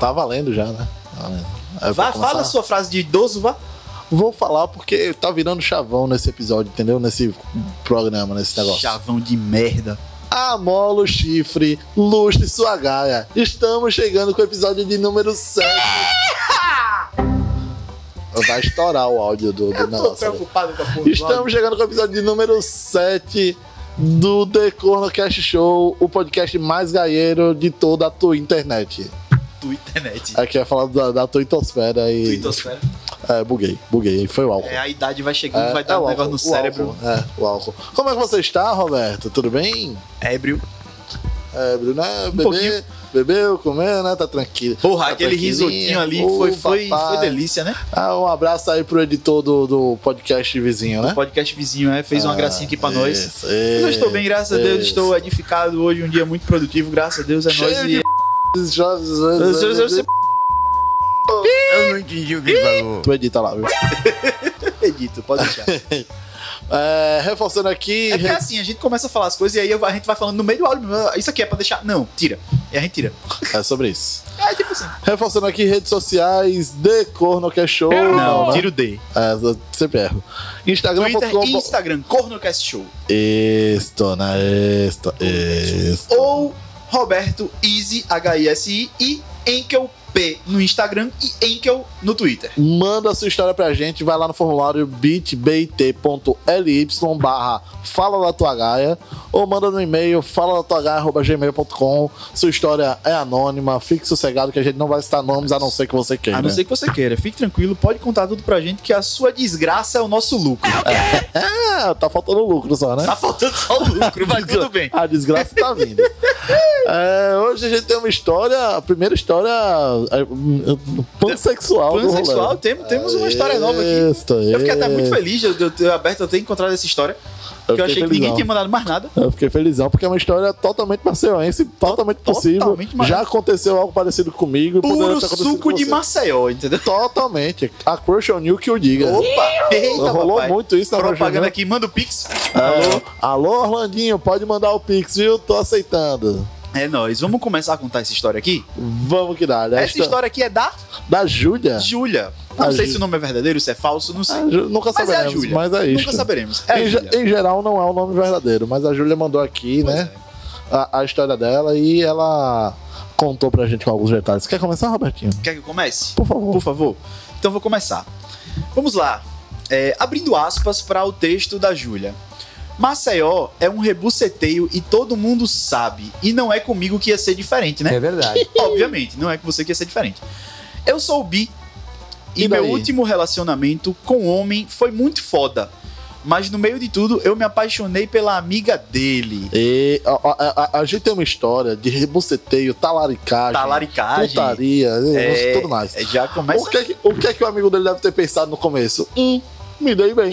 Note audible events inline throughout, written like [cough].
Tá valendo já, né? Tá Vá, começar- fala a sua frase de idoso, vá. Vou falar porque tá virando chavão nesse episódio, entendeu? Nesse programa, nesse negócio. Chavão de merda. Amola o chifre, lustre sua gaia. Estamos chegando com o episódio de número 7. [laughs] Vai estourar o áudio do, do Tô negócio. ali. preocupado com a porra Estamos chegando com o episódio de número 7 do The Cornocast Show, o podcast mais gaieiro de toda a tua internet. Do internet. Aqui é falar da, da tuitosfera e. Twittosfera. É, buguei, buguei. Foi o álcool. É, a idade vai chegando, É, vai é dar o um negócio álcool, no o cérebro. álcool, É, o álcool. Como é que você está, Roberto? Tudo bem? Ébrio. É, Bruno, né? Bebê, pouquinho. bebeu, comeu, né? Tá tranquilo. Porra, Tá aquele risotinho ali foi, foi, papai. foi delícia, né? Ah, um abraço aí pro editor do, do podcast vizinho, né? Podcast vizinho é, fez uma Ah, gracinha aqui pra nós. isso, Mas eu estou bem, graças a Deus, isso. estou edificado hoje, um dia muito produtivo, graças a Deus, é Cheio nóis. de E... Eu não entendi o que ele falou. Tu edita lá, viu? [laughs] Edito, pode deixar. [laughs] É, reforçando aqui. É porque assim, a gente começa a falar as coisas e aí a gente vai falando no meio do áudio. "Ah, Isso aqui é pra deixar. Não, tira. E a gente tira. É sobre isso. É tipo assim. Reforçando aqui redes sociais, The Cornocast Show. Não, né? tira o D. É, eu sempre erro. Twitter Instagram.com. e Instagram, Cornocast Show. Isto, né? Isto, isto. Ou Roberto Easy, H-I-S-I e Enkel P no Instagram e Enkel no Twitter. Manda a sua história pra gente, vai lá no formulário bit.ly barra fala da tua gaia ou manda no e-mail fala da tua gaia.gmail.com sua história é anônima, fique sossegado que a gente não vai citar nomes a não ser que você queira. A não ser que você queira. Fique tranquilo, pode contar tudo pra gente que a sua desgraça é o nosso lucro. É, [laughs] tá faltando lucro só, né? Tá faltando só o lucro, mas tudo bem. [laughs] A desgraça tá vindo. É, hoje a gente tem uma história, a primeira história pansexual. do Pansexual, rolê. temos, temos uma história nova aqui. Isto, Eu fiquei até muito feliz de eu ter aberto, eu ter encontrado essa história. Eu que eu achei que ninguém felizão. tinha mandado mais nada. Eu fiquei felizão porque é uma história totalmente maceiense, totalmente possível. Já aconteceu algo parecido comigo. Puro suco de. Maceió, entendeu? Totalmente. A Crush on You que o diga. Opa! Eita, Rolou papai. muito isso na Propaganda aqui, manda o Pix. You. Alô? É, Alô, Orlandinho, pode mandar o Pix, viu? Tô aceitando. É nóis, vamos começar a contar essa história aqui? Vamos que dá. Essa história aqui é da da Júlia. Júlia. Não A sei Ju- se o nome é verdadeiro, se é falso, não sei. Ah, Ju- Nunca Mas é a saberemos, Júlia. mas é isso. Nunca saberemos. É em, em geral, não é o nome verdadeiro, mas a Júlia mandou aqui, Pois né? A, a história dela e ela contou pra gente com alguns detalhes. Quer começar, Robertinho? Quer que eu comece? Por favor. Por favor. Então vou começar. Vamos lá. É, abrindo aspas para o texto da Júlia. Maceió é um rebuceteio e todo mundo sabe. E não é comigo que ia ser diferente, né? É verdade. [laughs] Obviamente, não é com você que ia ser diferente. Eu sou bi e, E meu último relacionamento com homem foi muito foda. Mas no meio de tudo, eu me apaixonei pela amiga dele. E a, a- a- gente tem uma história de rebuceteio, talaricagem, Talaricagem. putaria, É, tudo mais. é, já começa. O que, é que, o que é que o amigo dele deve ter pensado no começo? Hum, me dei bem.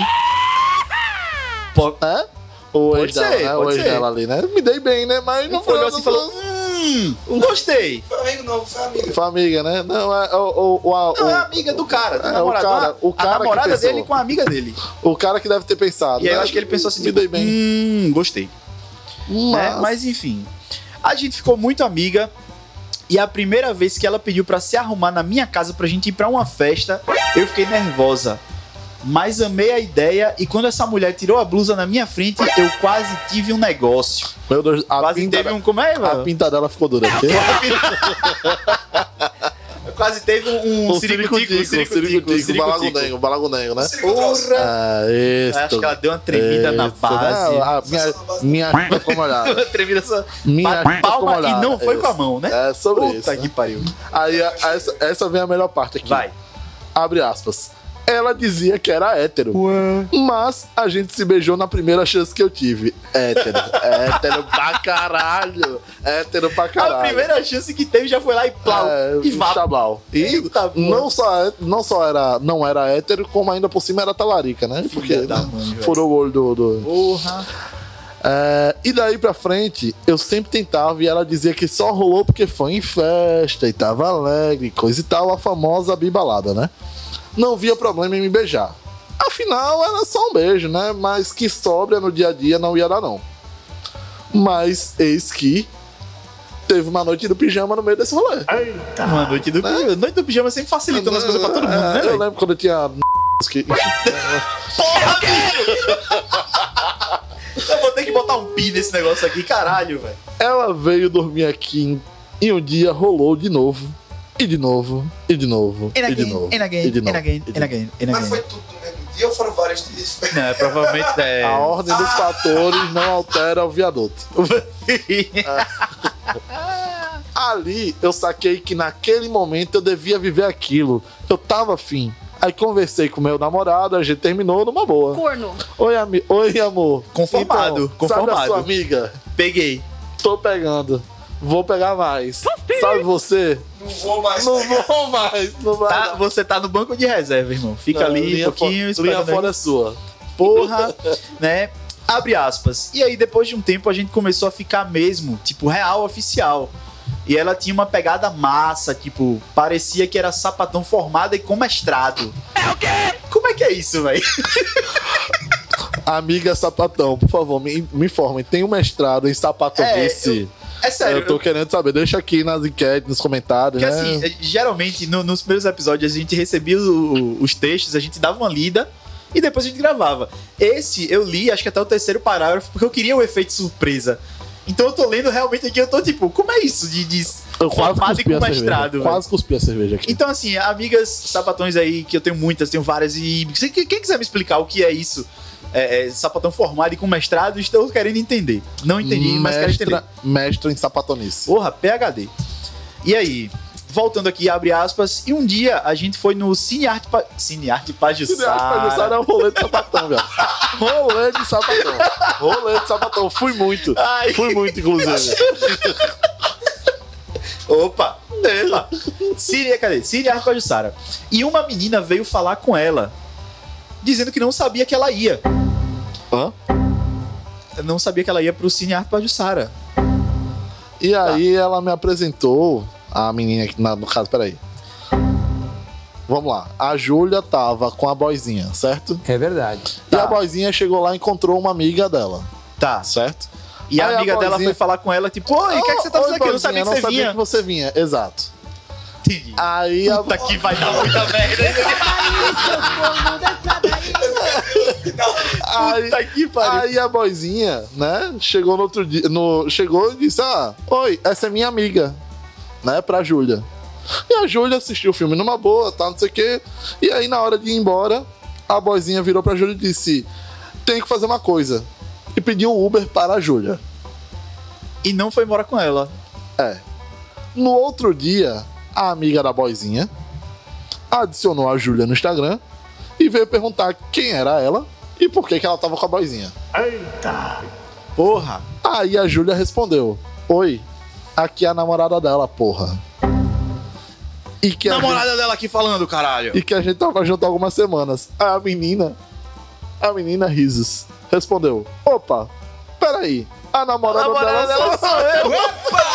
É? O Pode ex dela, ser, né? O pode ex ser. dela ali, né? Me dei bem, né? Mas não Não foi assim e falou: Hum, gostei. Foi amigo novo, foi amigo. Foi amiga, né? Não, é o, o, o, a- Não, é o- amiga do cara, do É, o namorado. cara- o cara a namorada pensou. dele com a amiga dele. o cara que deve ter pensado. E aí eu né? acho que ele pensou assim: Me tipo, dei bem. Hum, gostei. né? Mas, Mas enfim, a gente ficou muito amiga. E a primeira vez que ela pediu pra se arrumar na minha casa pra gente ir pra uma festa, eu fiquei nervosa. Mas amei a ideia e quando essa mulher tirou a blusa na minha frente, eu quase tive um negócio. meu Deus, a quase pinta, teve um. Como é, a mano? pinta dela ficou dura. [laughs] Quase teve um, um ciricutico, um ciricutico, um ciricutico. balagunengo, balagunengo, né? Porra! Ah, isso. Acho que ela deu uma tremida na Isso, base. né? A minha, minha [laughs] ficou molhada. Uma tremida só. Minha palma e não foi Isso. com a mão, né? É sobre Puta isso. que né? pariu. Aí a- essa, essa vem a melhor parte aqui. Vai. Abre aspas. Ela dizia que era hétero. Mas a gente se beijou na primeira chance que eu tive. Hétero. hétero pra caralho. Hétero pra caralho. A primeira chance que teve já foi lá e plau. É, e vá. Chablau. E Eita, não só, é- não só era, não era hétero, como ainda por cima era talarica, né? Porque da mãe, velho. furou o olho do. do- Porra. É, e daí pra frente, eu sempre tentava e ela dizia que só rolou porque foi em festa e tava alegre, coisa e tal, a famosa bibalada, né? Não via problema em me beijar. Afinal, era só um beijo, né? Mas que sobra no dia a dia não ia dar, não. Mas eis que teve uma noite do pijama no meio desse rolê. Uma noite do pijama. Noite do pijama sempre facilitando as coisas pra todo mundo, né, É, Eu velho? lembro quando eu tinha. [laughs] que- enfim. Eu vou ter que botar um pi nesse negócio aqui, caralho, velho. Ela veio dormir aqui e um dia rolou de novo. E de novo, e de novo, And e de again, novo. and again, e de and novo, again, e de and novo. again, and Mas again. foi tudo no mesmo dia ou foram vários dias? [laughs] Não, provavelmente [laughs] é. A ordem dos fatores não altera o viaduto. [laughs] Ali eu saquei que naquele momento eu devia viver aquilo. Eu tava afim. Aí conversei com meu namorado, a gente terminou numa boa. Corno. Oi, ami Oi amor. Conformado, Então, Sabe a conformado. sua amiga? Peguei. Tô pegando. Vou pegar mais. Sabe você? Não vou mais. Não pegar. vou mais. Não vai Tá, você tá no banco de reserva, irmão. Fica Não, ali um pouquinho fo- Linha fora é sua. Porra, [laughs] né? Abre aspas. E aí, depois de um tempo, a gente começou a ficar mesmo, tipo, real oficial. E ela tinha uma pegada massa, tipo, parecia que era sapatão formada e com mestrado. É o quê? Como é que é isso, velho? Amiga sapatão, por favor, me, me informem. Tem um mestrado em sapatonice. É sério. eu tô querendo saber. Deixa aqui nas enquetes, nos comentários, Porque né? assim, eh, geralmente no- nos primeiros episódios a gente recebia o- os textos, a gente dava uma lida e depois a gente gravava. Esse eu li, acho que até o terceiro parágrafo, porque eu queria o efeito surpresa. Então eu tô lendo realmente aqui, eu tô tipo, como é isso de, de eu quase com a mestrado? Quase cuspi a cerveja aqui. Então, assim, amigas sapatões aí, que eu tenho muitas, tenho várias, e quem quiser me explicar o que é isso, é, é, sapatão formado e com mestrado, estou querendo entender. Não entendi, mas quero entender. Mestre em sapatonice. Porra, PHD. E aí, voltando aqui, abre aspas, e um dia a gente foi no Cine Arte, pa... Cine Arte Esse arte pajussara Pajussara. é um rolê de sapatão, velho. [laughs] Rolê de sapatão. Rolê de sapatão. Fui muito. Ai. Fui muito, inclusive. [laughs] Opa! Epa. Cine, cadê? Cine Arte Pajussara. E uma menina veio falar com ela, dizendo que não sabia que ela ia. Hã? Não sabia que ela ia pro Cine Arte Pajussara. E aí ela me apresentou, a menina aqui, na- no caso, peraí. Vamos lá. A Júlia tava com a boizinha, certo? É verdade. E Tá. a boizinha chegou lá e encontrou uma amiga dela, Tá. certo? E a Aí a amiga dela boizinha- foi falar com ela, tipo, oi, o que, é que você tá Oi, fazendo aqui? Eu não sabia que você sabia vinha. que você vinha. Exato. Aí a... Puta que vai dar muita merda. Aí, pariu. aí a boizinha, né, chegou no outro dia, no, chegou e disse, ah, oi, essa é minha amiga, né, pra Júlia. E a Júlia assistiu o filme numa boa, tá, não sei o quê. E aí, na hora de ir embora, a boizinha virou pra Júlia e disse, tem que fazer uma coisa. E pediu um Uber para a Júlia. E não foi embora com ela. É. No outro dia, a amiga da boizinha adicionou a Júlia no Instagram e veio perguntar quem era ela e por que, que ela tava com a boizinha. Porra. Aí a Júlia respondeu: Oi, aqui é a namorada dela, porra. E que, a Namorada dela aqui falando, caralho. gente, e que a gente tava junto há algumas semanas. Aí a menina, a menina risos, respondeu: Opa, peraí, a namorada, namorada dela, dela sou eu. [laughs]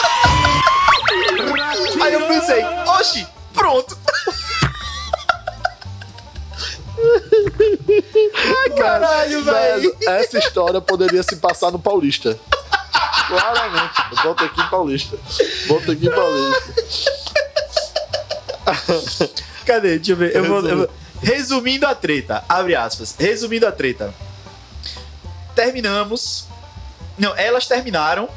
Aí eu pensei, oxi, pronto. Ai, caralho, velho. Essa história poderia se passar no Paulista. Claramente. Botequim Paulista. Botequim Paulista. Cadê? Deixa eu ver. Eu vou, eu vou- Resumindo a treta, abre aspas. Resumindo a treta. Terminamos. Não, elas terminaram.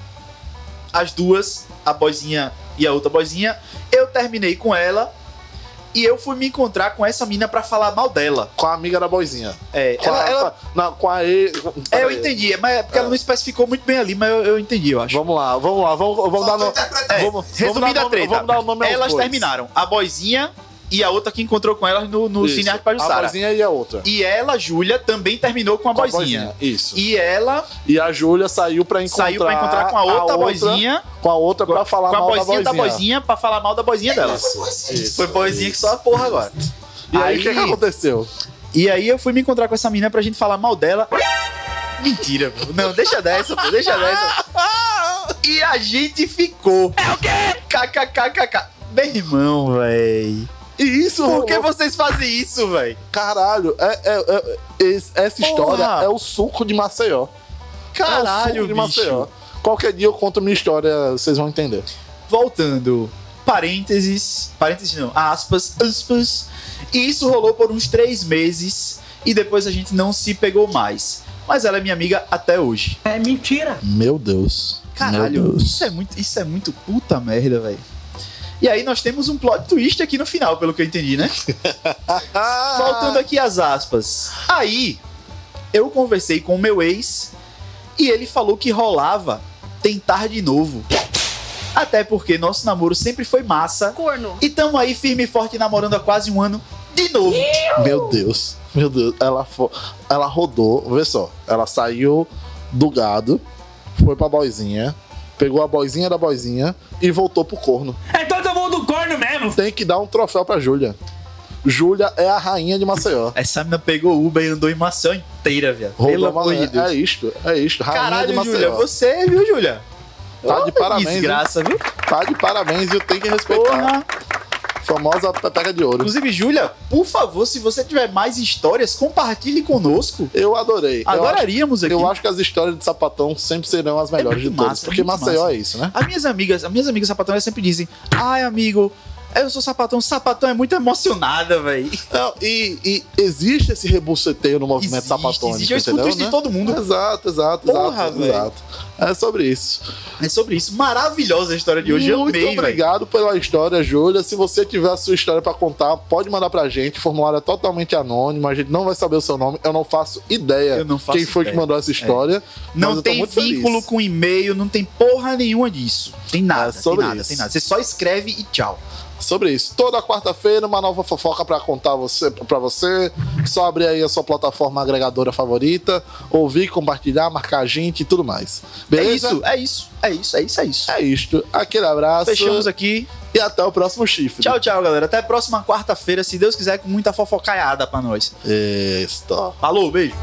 As duas, a boizinha e a outra boizinha. Eu terminei com ela. E eu fui me encontrar com essa mina pra falar mal dela. Com a amiga da boizinha. É, Com ela, a, ela- não, com a E. é, eu entendi, mas é porque ela não especificou muito bem ali, mas eu, eu entendi, eu acho. Vamos lá, vamos lá, vamos, vamos dar. É, vamos, vamos resumindo dar a nome- treta, Vamos dar o nome elas terminaram. A boizinha e a outra que encontrou com elas no, no Isso. Cine Arte A Pajussara. boizinha e a outra. E ela, Júlia, também terminou com a Com a boizinha. Isso. E ela E a Júlia saiu pra encontrar... saiu pra encontrar com a outra boizinha. Com a outra pra falar com a mal boizinha da da boizinha. boizinha pra falar mal da boizinha dela. Foi boizinha que só a porra agora. E aí, o que, que aconteceu? E aí eu fui me encontrar com essa menina pra gente falar mal dela. Mentira, pô. Não, deixa dessa, pô. Deixa dessa. E a gente ficou. É o quê? KKKKK. Meu irmão, véi. E isso... Por que vocês fazem isso, véi? Caralho, é, é- é- esse- essa história Porra. é o suco de Maceió. é o Caralho, suco de bicho. Maceió. Qualquer dia eu conto minha história, vocês vão entender. Voltando. Parênteses. Parênteses não. Aspas. Aspas. E isso rolou por uns três meses. E depois a gente não se pegou mais. Mas ela é minha amiga até hoje. É mentira. Meu Deus. Caralho, Meu Deus. isso é muito, isso é muito puta merda, velho. E aí nós temos um plot twist aqui no final, pelo que eu entendi, né? [laughs] Voltando aqui às aspas. Aí, eu conversei com o meu ex e ele falou que rolava tentar de novo. Até porque nosso namoro sempre foi massa. Corno. E tamo aí firme e forte namorando há quase um ano de novo. Meu Deus. Meu Deus. Ela, ela rodou, vê só. Ela saiu do gado, foi pra boizinha, pegou a boizinha da boizinha e voltou pro corno. É [laughs] corno mesmo. Tem que dar um troféu pra Júlia. Júlia é a rainha de Maceió. Essa menina pegou o Uber e andou em Maceió inteira, viado. Pelo amor de Deus. É isto, é isto. Rainha de Caralho, Maceió. Júlia, você, viu, Júlia? Tá de Ô, parabéns, Desgraça, viu? Tá de parabéns e tem que respeitar. Porra. Famosa pepeca de ouro. Inclusive, Júlia, por favor, se você tiver mais histórias, compartilhe conosco. Eu adorei. Eu acho, Adoraríamos aqui. eu acho que as histórias de sapatão sempre serão as melhores muito de todas. massa, é porque muito Maceió massa. é isso, né? As minhas amigas, as minhas amigas sapatões sempre dizem: Ai, amigo, eu sou sapatão. Sapatão é muito emocionada, velho. Não, e, e existe esse rebuceteio no movimento Existe, sapatônico. existe. Eu escuto isso de né? todo mundo. Exato, exato, Porra, exato, velho. exato. É sobre isso. É sobre isso. Maravilhosa a história de hoje. Muito amei, obrigado pela história, Júlia. Se você tiver a sua história pra contar, pode mandar pra gente. O formulário é totalmente anônimo. A gente não vai saber o seu nome. Eu não faço ideia não faço quem foi ideia. É. que mandou essa história. mas Não tem vínculo feliz. com e-mail, não tem porra nenhuma disso. Tem nada, É tem sobre nada, isso. tem nada. Você só escreve e tchau. Sobre isso. Toda quarta-feira, uma nova fofoca pra contar você, pra você. Só abrir aí a sua plataforma agregadora favorita, ouvir, compartilhar, marcar a gente e tudo mais. Beleza? É isso, é isso, é isso, é isso, é isso. É isto. Aquele abraço. Fechamos aqui. E até o próximo chifre. Tchau, tchau, galera. Até a próxima quarta-feira, se Deus quiser, com muita fofocaiada pra nós. Isso. Falou, beijo.